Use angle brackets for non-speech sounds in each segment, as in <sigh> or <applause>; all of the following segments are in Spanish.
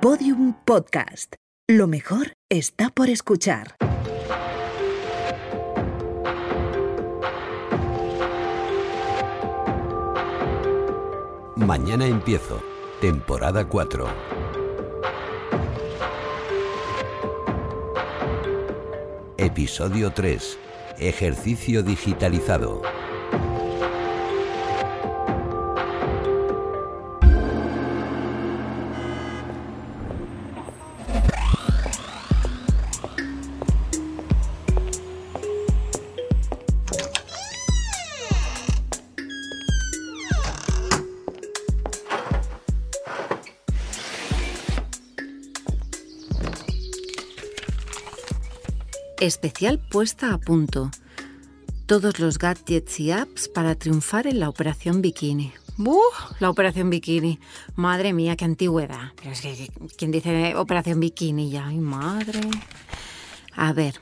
Podium Podcast. Lo mejor está por escuchar. Mañana empiezo. Temporada 4. Episodio 3. Ejercicio digitalizado. Especial puesta a punto. Todos los gadgets y apps para triunfar en la operación bikini. ¡Buh! La operación bikini. Madre mía, qué antigüedad. Pero es que, ¿quién dice operación bikini ya? ¡Ay, madre! A ver,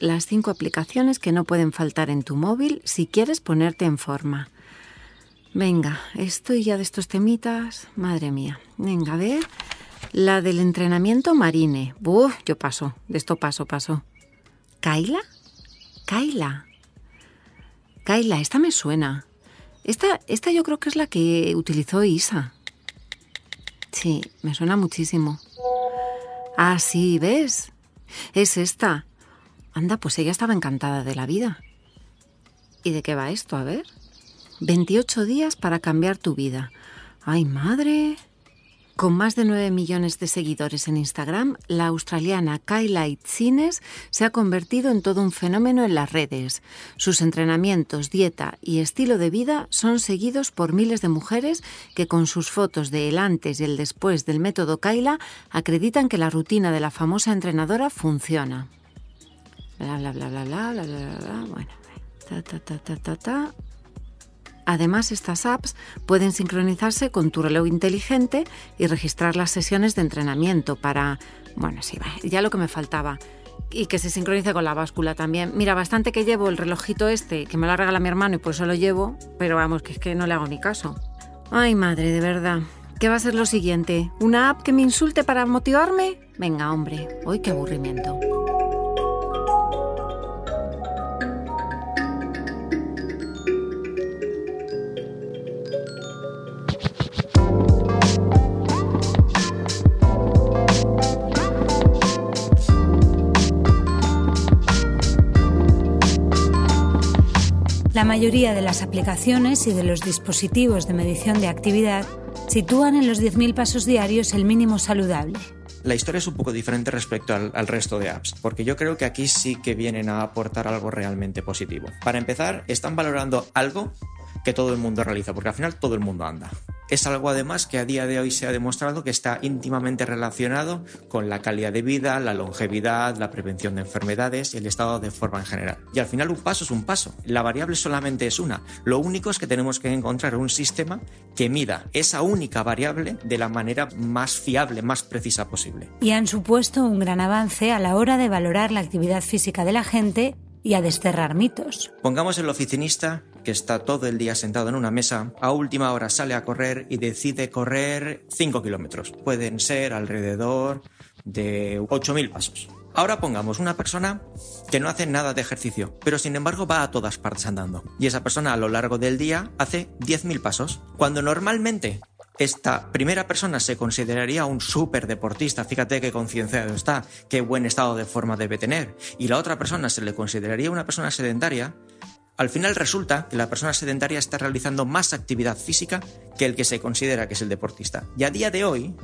las cinco aplicaciones que no pueden faltar en tu móvil si quieres ponerte en forma. Venga, estoy ya de estos temitas. Madre mía. Venga, a ver. La del entrenamiento marine. ¡Buh! Yo paso. De esto paso, paso. ¿Kaila? Kaila. Kaila, esta me suena. Esta, esta yo creo que es la que utilizó Isa. Sí, me suena muchísimo. Ah, sí, ¿ves? Es esta. Anda, pues ella estaba encantada de la vida. ¿Y de qué va esto? A ver. 28 días para cambiar tu vida. ¡Ay, madre! Con más de 9 millones de seguidores en Instagram, la australiana Kyla Itzines se ha convertido en todo un fenómeno en las redes. Sus entrenamientos, dieta y estilo de vida son seguidos por miles de mujeres que con sus fotos de el antes y el después del método Kyla acreditan que la rutina de la famosa entrenadora funciona. Bla bla bla bla bla bla bla bla. Bueno, ta ta ta ta ta ta. Además, estas apps pueden sincronizarse con tu reloj inteligente y registrar las sesiones de entrenamiento para, bueno, sí, ya lo que me faltaba. Y que se sincronice con la báscula también. Mira, bastante que llevo el relojito este, que me lo regala mi hermano y por eso lo llevo, pero vamos, que es que no le hago ni caso. Ay, madre, de verdad. ¿Qué va a ser lo siguiente? ¿Una app que me insulte para motivarme? Venga, hombre, hoy qué aburrimiento. Mayoría de las aplicaciones y de los dispositivos de medición de actividad sitúan en los 10.000 pasos diarios el mínimo saludable. La historia es un poco diferente respecto al, al, resto de apps, porque yo creo que aquí sí que vienen a aportar algo realmente positivo. Para empezar, están valorando algo que todo el mundo realiza, porque al final todo el mundo anda. Es algo además que a día de hoy se ha demostrado que está íntimamente relacionado con la calidad de vida, la longevidad, la prevención de enfermedades y el estado de forma en general. Y al final un paso es un paso. La variable solamente es una. Lo único es que tenemos que encontrar un sistema que mida esa única variable de la manera más fiable, más precisa posible. Y han supuesto un gran avance a la hora de valorar la actividad física de la gente y a desterrar mitos. Pongamos el oficinista que está todo el día sentado en una mesa, a última hora sale a correr y decide correr 5 kilómetros. Pueden ser alrededor de 8.000 pasos. Ahora pongamos una persona que no hace nada de ejercicio, pero sin embargo va a todas partes andando. Y esa persona a lo largo del día hace 10.000 pasos. Cuando normalmente esta primera persona se consideraría un súper deportista, fíjate qué concienciado está, qué buen estado de forma debe tener, y la otra persona se le consideraría una persona sedentaria, al final resulta que la persona sedentaria está realizando más actividad física que el que se considera que es el deportista. Y a día de hoy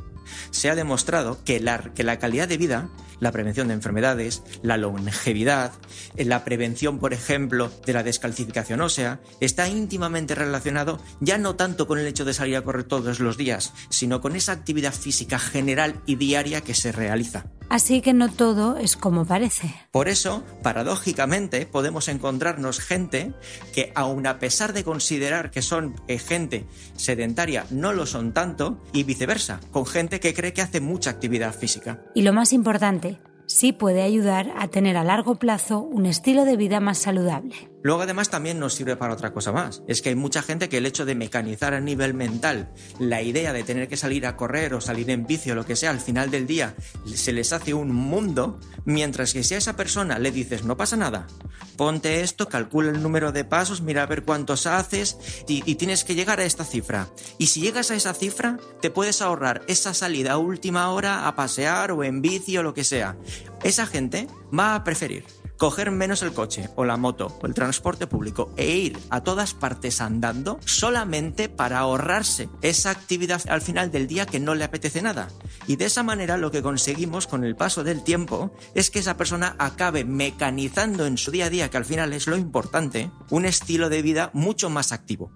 se ha demostrado que la, que la calidad de vida, la prevención de enfermedades, la longevidad, la prevención, por ejemplo, de la descalcificación ósea, está íntimamente relacionado ya no tanto con el hecho de salir a correr todos los días, sino con esa actividad física general y diaria que se realiza. Así que no todo es como parece. Por eso, paradójicamente, podemos encontrarnos gente que, aun a pesar de considerar que son eh, gente sedentaria, no lo son tanto, y viceversa, con gente que cree que hace mucha actividad física. Y lo más importante, sí puede ayudar a tener a largo plazo un estilo de vida más saludable. Luego además también nos sirve para otra cosa más. Es que hay mucha gente que el hecho de mecanizar a nivel mental la idea de tener que salir a correr o salir en bici o lo que sea al final del día se les hace un mundo, mientras que si a esa persona le dices no pasa nada, ponte esto, calcula el número de pasos, mira a ver cuántos haces y, tienes que llegar a esta cifra. Y si llegas a esa cifra, te puedes ahorrar esa salida a última hora a pasear o en bici o lo que sea. Esa gente va a preferir coger menos el coche o la moto o el transporte público e ir a todas partes andando solamente para ahorrarse esa actividad al final del día que no le apetece nada. Y de esa manera lo que conseguimos con el paso del tiempo es que esa persona acabe mecanizando en su día a día, que al final es lo importante, un estilo de vida mucho más activo.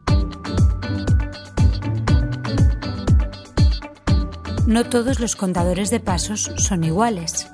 No todos los contadores de pasos son iguales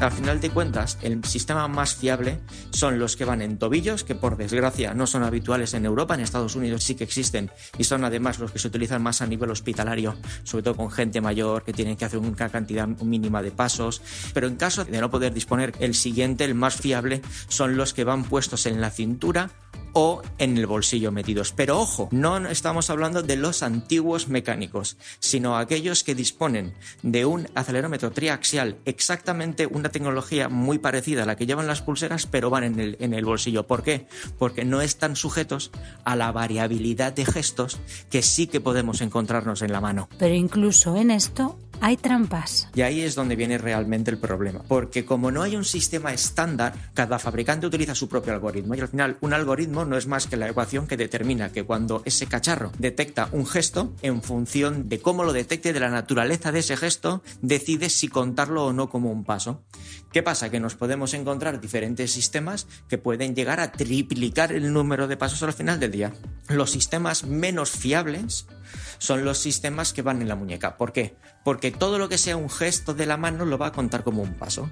al final de cuentas, el sistema más fiable son los que van en tobillos, que por desgracia no son habituales en Europa, en Estados Unidos sí que existen y son además los que se utilizan más a nivel hospitalario, sobre todo con gente mayor que tienen que hacer una cantidad mínima de pasos. Pero en caso de no poder disponer, el siguiente, el más fiable, son los que van puestos en la cintura o en el bolsillo metidos. Pero ojo, no estamos hablando de los antiguos mecánicos, sino aquellos que disponen de un acelerómetro triaxial, exactamente una tecnología muy parecida a la que llevan las pulseras, pero van en el, en el bolsillo. ¿Por qué? Porque no están sujetos a la variabilidad de gestos que sí que podemos encontrarnos en la mano. Pero incluso en esto hay trampas. Y ahí es donde viene realmente el problema, porque como no hay un sistema estándar, cada fabricante utiliza su propio algoritmo y al final un algoritmo no es más que la ecuación que determina que cuando ese cacharro detecta un gesto, en función de cómo lo detecte, de la naturaleza de ese gesto, decide si contarlo o no como un paso. ¿Qué pasa? Que nos podemos encontrar diferentes sistemas que pueden llegar a triplicar el número de pasos al final del día. Los sistemas menos fiables son los sistemas que van en la muñeca. ¿Por qué? Porque todo lo que sea un gesto de la mano lo va a contar como un paso.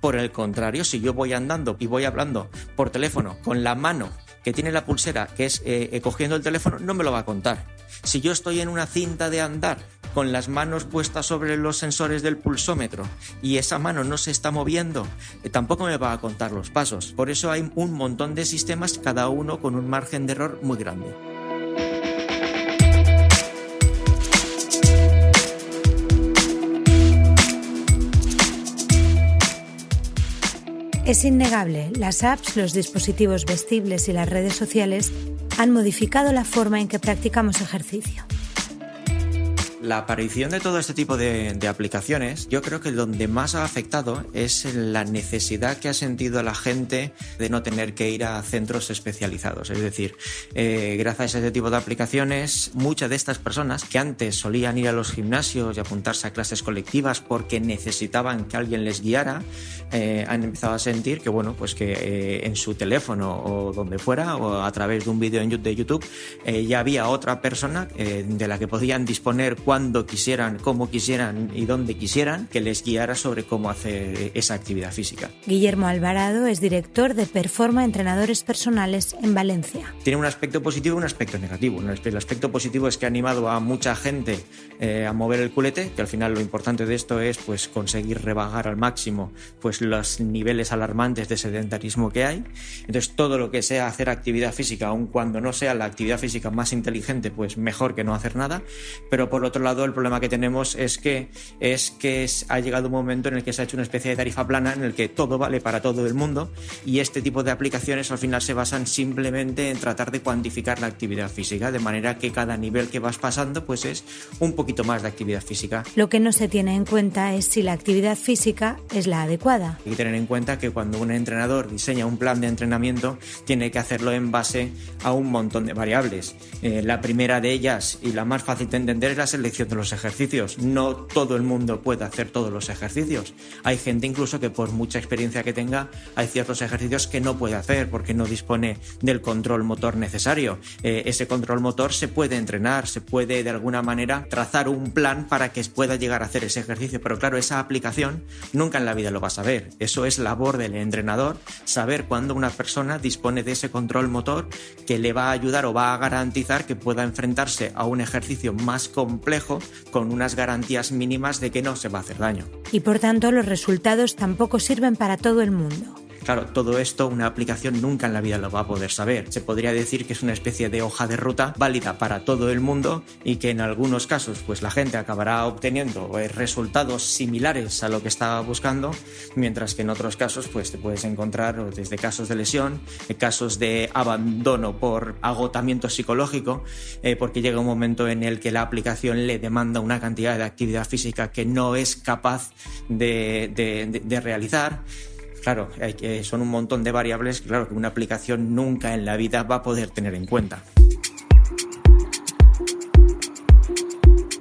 Por el contrario, si yo voy andando y voy hablando por teléfono con la mano que tiene la pulsera, que es eh, eh, cogiendo el teléfono, no me lo va a contar. Si yo estoy en una cinta de andar con las manos puestas sobre los sensores del pulsómetro y esa mano no se está moviendo, eh, tampoco me va a contar los pasos. Por eso hay un montón de sistemas, cada uno con un margen de error muy grande. Es innegable, las apps, los dispositivos vestibles y las redes sociales han modificado la forma en que practicamos ejercicio la aparición de todo este tipo de, aplicaciones, yo creo que donde más ha afectado es la necesidad que ha sentido la gente de no tener que ir a centros especializados. Es decir, eh, gracias a este tipo de aplicaciones, muchas de estas personas que antes solían ir a los gimnasios y apuntarse a clases colectivas porque necesitaban que alguien les guiara, eh, han empezado a sentir que, bueno, pues que eh, en su teléfono o donde fuera o a través de un vídeo de YouTube ya había otra persona de la que podían disponer cuando quisieran, cómo quisieran y dónde quisieran, que les guiara sobre cómo hacer esa actividad física. Guillermo Alvarado es director de Performa Entrenadores Personales en Valencia. Tiene un aspecto positivo y un aspecto negativo. El aspecto positivo es que ha animado a mucha gente eh, a mover el culete, que al final lo importante de esto es pues conseguir rebajar al máximo pues los niveles alarmantes de sedentarismo que hay. Entonces todo lo que sea hacer actividad física, aun cuando no sea la actividad física más inteligente, pues mejor que no hacer nada. Pero por otro lado, el problema que tenemos es que, es que ha llegado un momento en el que se ha hecho una especie de tarifa plana en el que todo vale para todo el mundo y este tipo de aplicaciones al final se basan simplemente en tratar de cuantificar la actividad física, de manera que cada nivel que vas pasando pues es un poquito más de actividad física. Lo que no se tiene en cuenta es si la actividad física es la adecuada. Hay que tener en cuenta que cuando un entrenador diseña un plan de entrenamiento tiene que hacerlo en base a un montón de variables. Eh, la primera de ellas y la más fácil de entender es la selección de los ejercicios. No todo el mundo puede hacer todos los ejercicios. Hay gente incluso que por mucha experiencia que tenga, hay ciertos ejercicios que no puede hacer porque no dispone del control motor necesario. Eh, ese control motor se puede entrenar, se puede de alguna manera trazar un plan para que pueda llegar a hacer ese ejercicio. Pero claro, esa aplicación nunca en la vida lo vas a ver. Eso es labor del entrenador, saber cuándo una persona dispone de ese control motor que le va a ayudar o va a garantizar que pueda enfrentarse a un ejercicio más con unas garantías mínimas de que no se va a hacer daño. Y por tanto los resultados tampoco sirven para todo el mundo. Claro, todo esto una aplicación nunca en la vida lo va a poder saber. Se podría decir que es una especie de hoja de ruta válida para todo el mundo y que en algunos casos pues la gente acabará obteniendo eh, resultados similares a lo que estaba buscando, mientras que en otros casos pues te puedes encontrar desde casos de lesión, eh, casos de abandono por agotamiento psicológico, eh, porque llega un momento en el que la aplicación le demanda una cantidad de actividad física que no es capaz de, realizar. Claro, hay que, son un montón de variables, claro, que una aplicación nunca en la vida va a poder tener en cuenta.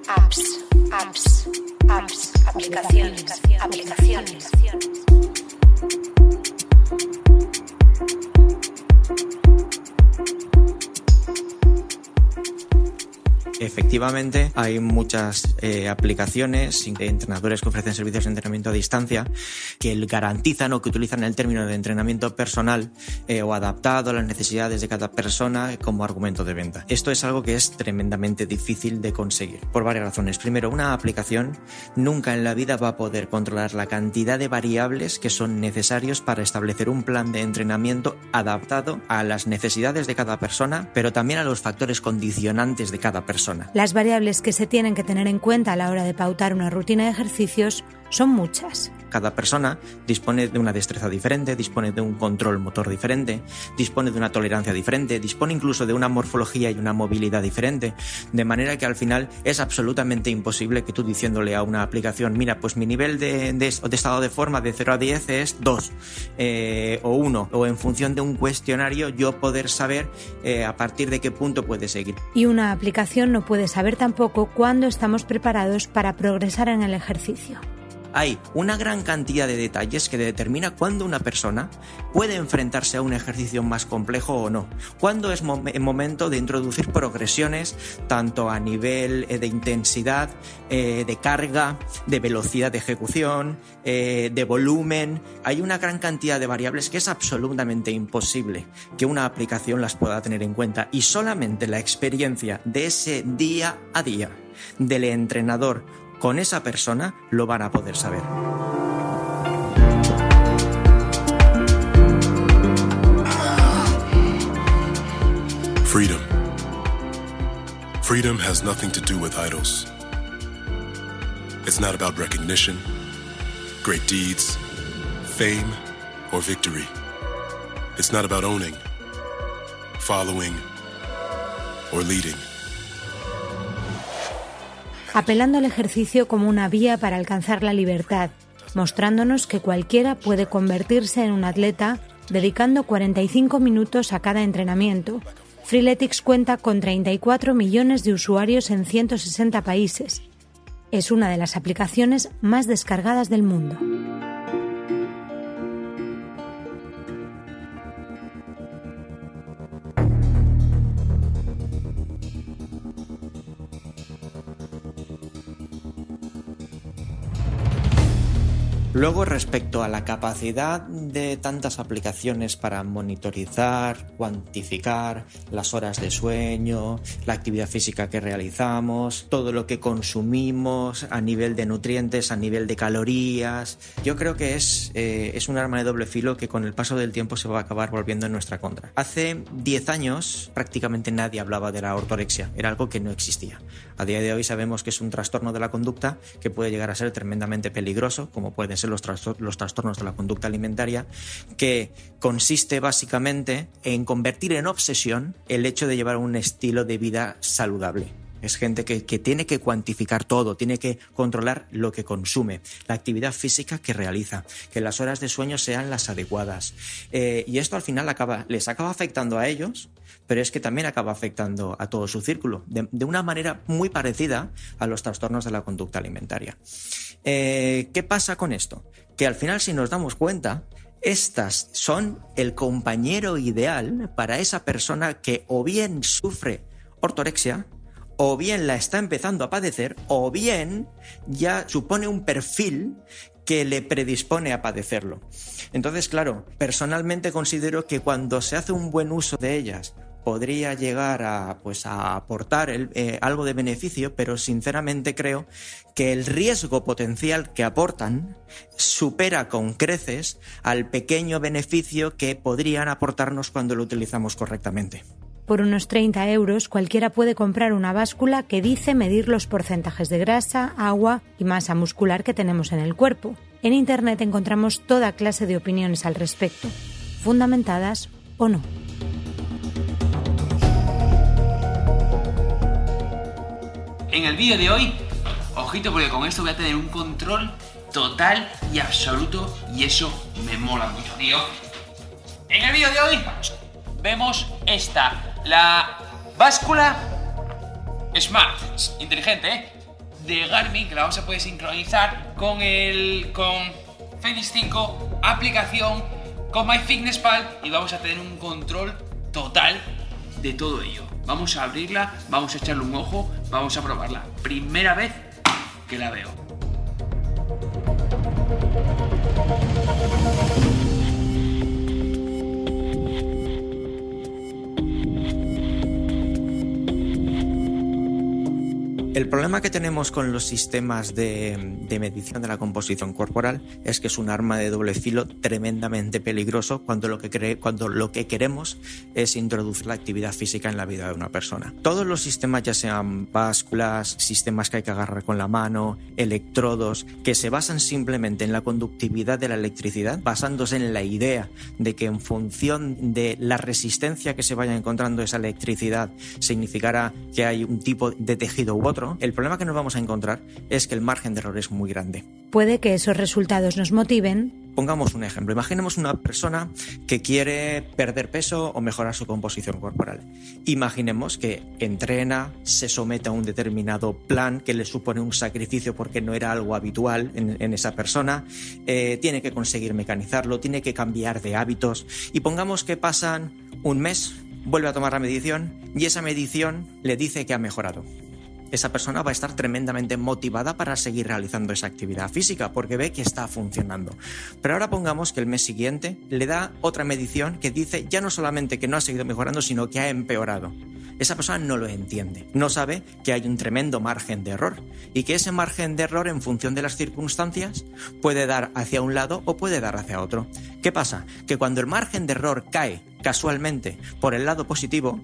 Apps, apps, apps, aplicaciones, aplicaciones. Efectivamente, hay muchas eh, aplicaciones de entrenadores que ofrecen servicios de entrenamiento a distancia que garantizan o que utilizan el término de entrenamiento personal eh, o adaptado a las necesidades de cada persona como argumento de venta. Esto es algo que es tremendamente difícil de conseguir por varias razones. Primero, una aplicación nunca en la vida va a poder controlar la cantidad de variables que son necesarios para establecer un plan de entrenamiento adaptado a las necesidades de cada persona, pero también a los factores condicionantes de cada persona. Las variables que se tienen que tener en cuenta a la hora de pautar una rutina de ejercicios son muchas. Cada persona dispone de una destreza diferente, dispone de un control motor diferente, dispone de una tolerancia diferente, dispone incluso de una morfología y una movilidad diferente, de manera que al final es absolutamente imposible que tú diciéndole a una aplicación, mira, pues mi nivel de, estado de forma de 0 a 10 es 2 eh, o 1, o en función de un cuestionario yo poder saber eh, a partir de qué punto puede seguir. Y una aplicación no puede saber tampoco cuándo estamos preparados para progresar en el ejercicio hay una gran cantidad de detalles que determina cuándo una persona puede enfrentarse a un ejercicio más complejo o no. Cuándo es el momento de introducir progresiones tanto a nivel eh, de intensidad, eh, de carga, de velocidad de ejecución, eh, de volumen. Hay una gran cantidad de variables que es absolutamente imposible que una aplicación las pueda tener en cuenta y solamente la experiencia de ese día a día del entrenador con esa persona lo van a poder saber. Freedom. Freedom has nothing to do with idols. It's not about recognition, great deeds, fame, or victory. It's not about owning, following, or leading. Apelando al ejercicio como una vía para alcanzar la libertad, mostrándonos que cualquiera puede convertirse en un atleta dedicando 45 minutos a cada entrenamiento. Freeletics cuenta con 34 millones de usuarios en 160 países. Es una de las aplicaciones más descargadas del mundo. Luego, respecto a la capacidad de tantas aplicaciones para monitorizar, cuantificar las horas de sueño, la actividad física que realizamos, todo lo que consumimos a nivel de nutrientes, a nivel de calorías, yo creo que es, eh, es un arma de doble filo que con el paso del tiempo se va a acabar volviendo en nuestra contra. Hace 10 años prácticamente nadie hablaba de la ortorexia, era algo que no existía. A día de hoy sabemos que es un trastorno de la conducta que puede llegar a ser tremendamente peligroso, como pueden ser los, trastornos de la conducta alimentaria, que consiste básicamente en convertir en obsesión el hecho de llevar un estilo de vida saludable. Es gente que, tiene que cuantificar todo, tiene que controlar lo que consume, la actividad física que realiza, que las horas de sueño sean las adecuadas. Eh, y esto al final les acaba afectando a ellos, pero es que también acaba afectando a todo su círculo, de una manera muy parecida a los trastornos de la conducta alimentaria. Eh, ¿Qué pasa con esto? Que al final, si nos damos cuenta, estas son el compañero ideal para esa persona que o bien sufre ortorexia, o bien la está empezando a padecer, o bien ya supone un perfil que le predispone a padecerlo. Entonces, claro, personalmente considero que cuando se hace un buen uso de ellas podría llegar a, pues, a aportar eh, algo de beneficio, pero sinceramente creo que el riesgo potencial que aportan supera con creces al pequeño beneficio que podrían aportarnos cuando lo utilizamos correctamente. Por unos 30 euros cualquiera puede comprar una báscula que dice medir los porcentajes de grasa, agua y masa muscular que tenemos en el cuerpo. En Internet encontramos toda clase de opiniones al respecto, fundamentadas o no. En el vídeo de hoy, ojito porque con esto voy a tener un control total y absoluto y eso me mola mucho, tío. En el vídeo de hoy vemos esta la báscula Smart, inteligente, ¿eh? de Garmin, que la vamos a poder sincronizar con el con Fenix 5, aplicación, con MyFitnessPal y vamos a tener un control total de todo ello. Vamos a abrirla, vamos a echarle un ojo, vamos a probarla. Primera vez que la veo. El problema que tenemos con los sistemas de, medición de la composición corporal es que es un arma de doble filo tremendamente peligroso cuando lo, que cuando lo que queremos es introducir la actividad física en la vida de una persona. Todos los sistemas, ya sean básculas, sistemas que hay que agarrar con la mano, electrodos, que se basan simplemente en la conductividad de la electricidad, basándose en la idea de que en función de la resistencia que se vaya encontrando esa electricidad significará que hay un tipo de tejido u otro, el problema que nos vamos a encontrar es que el margen de error es muy grande. Puede que esos resultados nos motiven Pongamos un ejemplo. Imaginemos una persona que quiere perder peso o mejorar su composición corporal. Imaginemos que entrena, se somete a un determinado plan que le supone un sacrificio porque no era algo habitual en, esa persona. Eh, tiene que conseguir mecanizarlo, tiene que cambiar de hábitos. Y pongamos que pasan un mes, vuelve a tomar la medición y esa medición le dice que ha mejorado esa persona va a estar tremendamente motivada para seguir realizando esa actividad física porque ve que está funcionando. Pero ahora pongamos que el mes siguiente le da otra medición que dice ya no solamente que no ha seguido mejorando, sino que ha empeorado. Esa persona no lo entiende, no sabe que hay un tremendo margen de error y que ese margen de error en función de las circunstancias puede dar hacia un lado o puede dar hacia otro. ¿Qué pasa? Que cuando el margen de error cae casualmente por el lado positivo,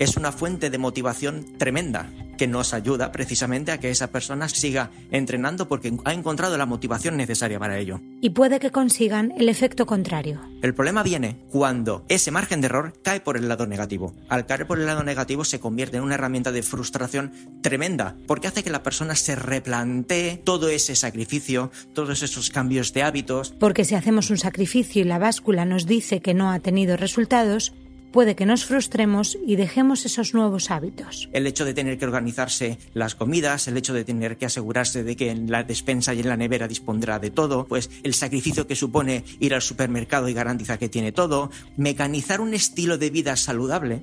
es una fuente de motivación tremenda que nos ayuda precisamente a que esa persona siga entrenando porque ha encontrado la motivación necesaria para ello. Y puede que consigan el efecto contrario. El problema viene cuando ese margen de error cae por el lado negativo. Al caer por el lado negativo se convierte en una herramienta de frustración tremenda porque hace que la persona se replantee todo ese sacrificio, todos esos cambios de hábitos. Porque si hacemos un sacrificio y la báscula nos dice que no ha tenido resultados, puede que nos frustremos y dejemos esos nuevos hábitos. El hecho de tener que organizarse las comidas, el hecho de tener que asegurarse de que en la despensa y en la nevera dispondrá de todo, pues el sacrificio que supone ir al supermercado y garantizar que tiene todo, mecanizar un estilo de vida saludable,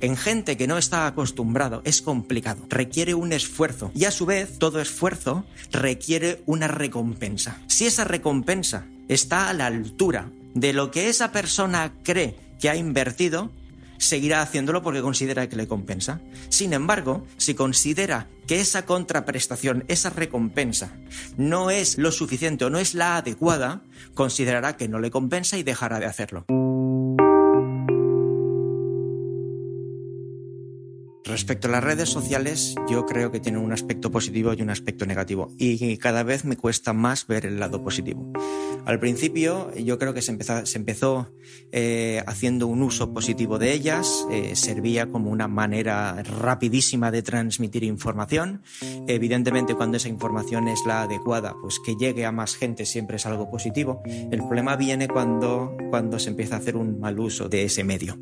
en gente que no está acostumbrado es complicado, requiere un esfuerzo y a su vez todo esfuerzo requiere una recompensa. Si esa recompensa está a la altura de lo que esa persona cree que ha invertido seguirá haciéndolo porque considera que le compensa. Sin embargo, si considera que esa contraprestación, esa recompensa, no es lo suficiente o no es la adecuada, considerará que no le compensa y dejará de hacerlo. Respecto a las redes sociales, yo creo que tienen un aspecto positivo y un aspecto negativo. Y cada vez me cuesta más ver el lado positivo. Al principio, yo creo que se empezó, se empezó eh, haciendo un uso positivo de ellas. Eh, servía como una manera rapidísima de transmitir información. Evidentemente, cuando esa información es la adecuada, pues que llegue a más gente siempre es algo positivo. El problema viene cuando, cuando se empieza a hacer un mal uso de ese medio.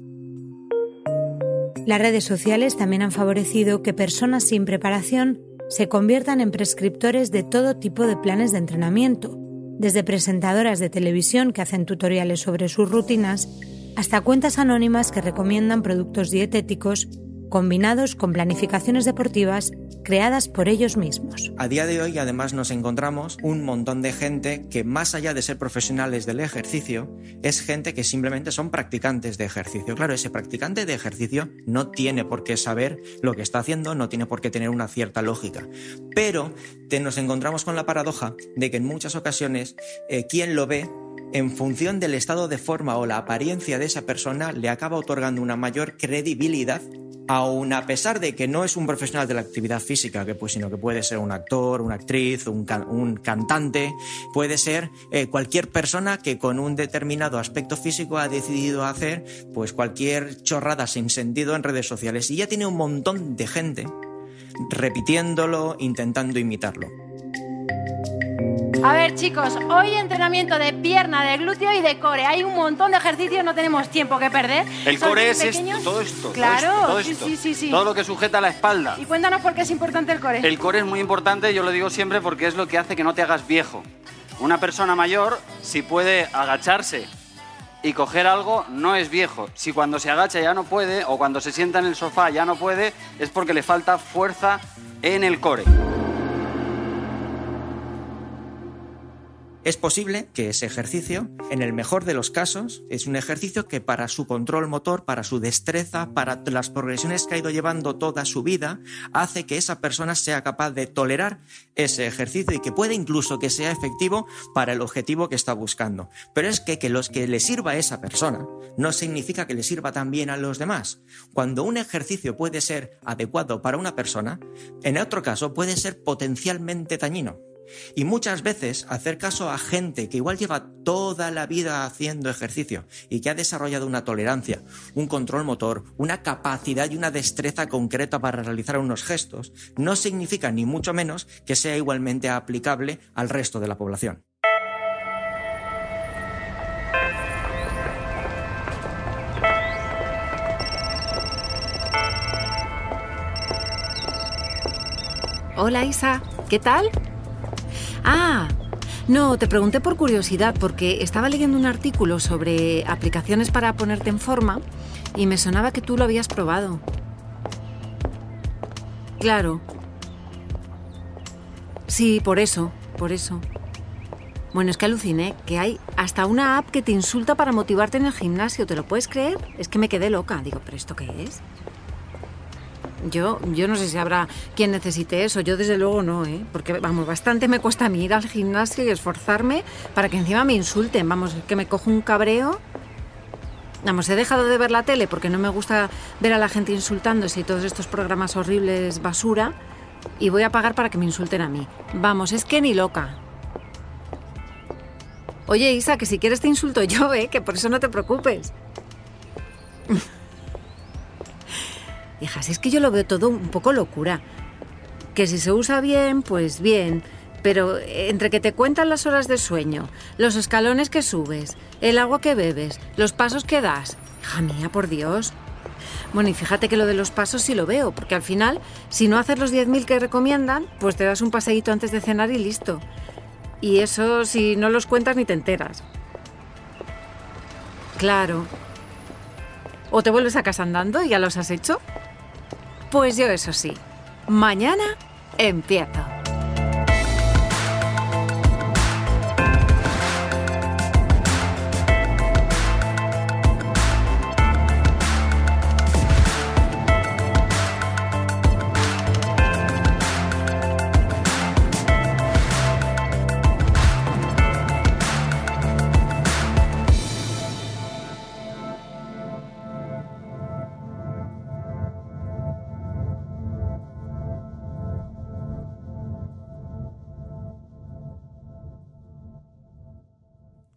Las redes sociales también han favorecido que personas sin preparación se conviertan en prescriptores de todo tipo de planes de entrenamiento, desde presentadoras de televisión que hacen tutoriales sobre sus rutinas hasta cuentas anónimas que recomiendan productos dietéticos combinados con planificaciones deportivas creadas por ellos mismos. A día de hoy además nos encontramos un montón de gente que más allá de ser profesionales del ejercicio, es gente que simplemente son practicantes de ejercicio. Claro, ese practicante de ejercicio no tiene por qué saber lo que está haciendo, no tiene por qué tener una cierta lógica. Pero te nos encontramos con la paradoja de que en muchas ocasiones eh, quien lo ve en función del estado de forma o la apariencia de esa persona, le acaba otorgando una mayor credibilidad aun a pesar de que no es un profesional de la actividad física, que pues, sino que puede ser un actor, una actriz, un, cantante, puede ser eh, cualquier persona que con un determinado aspecto físico ha decidido hacer pues cualquier chorrada sin sentido en redes sociales y ya tiene un montón de gente repitiéndolo, intentando imitarlo. A ver, chicos, hoy entrenamiento de pierna, de glúteo y de core. Hay un montón de ejercicios, no tenemos tiempo que perder. El core es todo esto. Claro, todo esto, sí, sí, sí, Todo lo que sujeta la espalda. Y cuéntanos por qué es importante el core. El core es muy importante, yo lo digo siempre porque es lo que hace que no te hagas viejo. Una persona mayor, si puede agacharse y coger algo, no es viejo. Si cuando se agacha ya no puede, o cuando se sienta en el sofá ya no puede, es porque le falta fuerza en el core. Es posible que ese ejercicio, en el mejor de los casos, es un ejercicio que para su control motor, para su destreza, para las progresiones que ha ido llevando toda su vida, hace que esa persona sea capaz de tolerar ese ejercicio y que puede incluso que sea efectivo para el objetivo que está buscando. Pero es que, que los que le sirva a esa persona no significa que le sirva también a los demás. Cuando un ejercicio puede ser adecuado para una persona, en otro caso puede ser potencialmente dañino. Y muchas veces hacer caso a gente que igual lleva toda la vida haciendo ejercicio y que ha desarrollado una tolerancia, un control motor, una capacidad y una destreza concreta para realizar unos gestos, no significa ni mucho menos que sea igualmente aplicable al resto de la población. Hola Isa, ¿qué tal? Ah, no, te pregunté por curiosidad porque estaba leyendo un artículo sobre aplicaciones para ponerte en forma y me sonaba que tú lo habías probado. Claro. Sí, por eso, por eso. Bueno, es que aluciné, que hay hasta una app que te insulta para motivarte en el gimnasio, ¿te lo puedes creer? Es que me quedé loca. Digo, ¿pero esto qué es? Yo, yo no sé si habrá quien necesite eso, yo desde luego no, ¿eh? porque vamos, bastante me cuesta a mí ir al gimnasio y esforzarme para que encima me insulten, vamos, que me cojo un cabreo. Vamos, he dejado de ver la tele porque no me gusta ver a la gente insultándose y todos estos programas horribles basura y voy a pagar para que me insulten a mí. Vamos, es que ni loca. Oye, Isa, que si quieres te insulto yo, ¿eh? Que por eso no te preocupes. <laughs> Hijas, es que yo lo veo todo un poco locura. Que si se usa bien, pues bien. Pero entre que te cuentan las horas de sueño, los escalones que subes, el agua que bebes, los pasos que das. Hija mía, por Dios. Bueno, y fíjate que lo de los pasos sí lo veo, porque al final, si no haces los 10.000 que recomiendan, pues te das un paseíto antes de cenar y listo. Y eso si no los cuentas ni te enteras. Claro. O te vuelves a casa andando y ya los has hecho. Pues yo eso sí, mañana empiezo.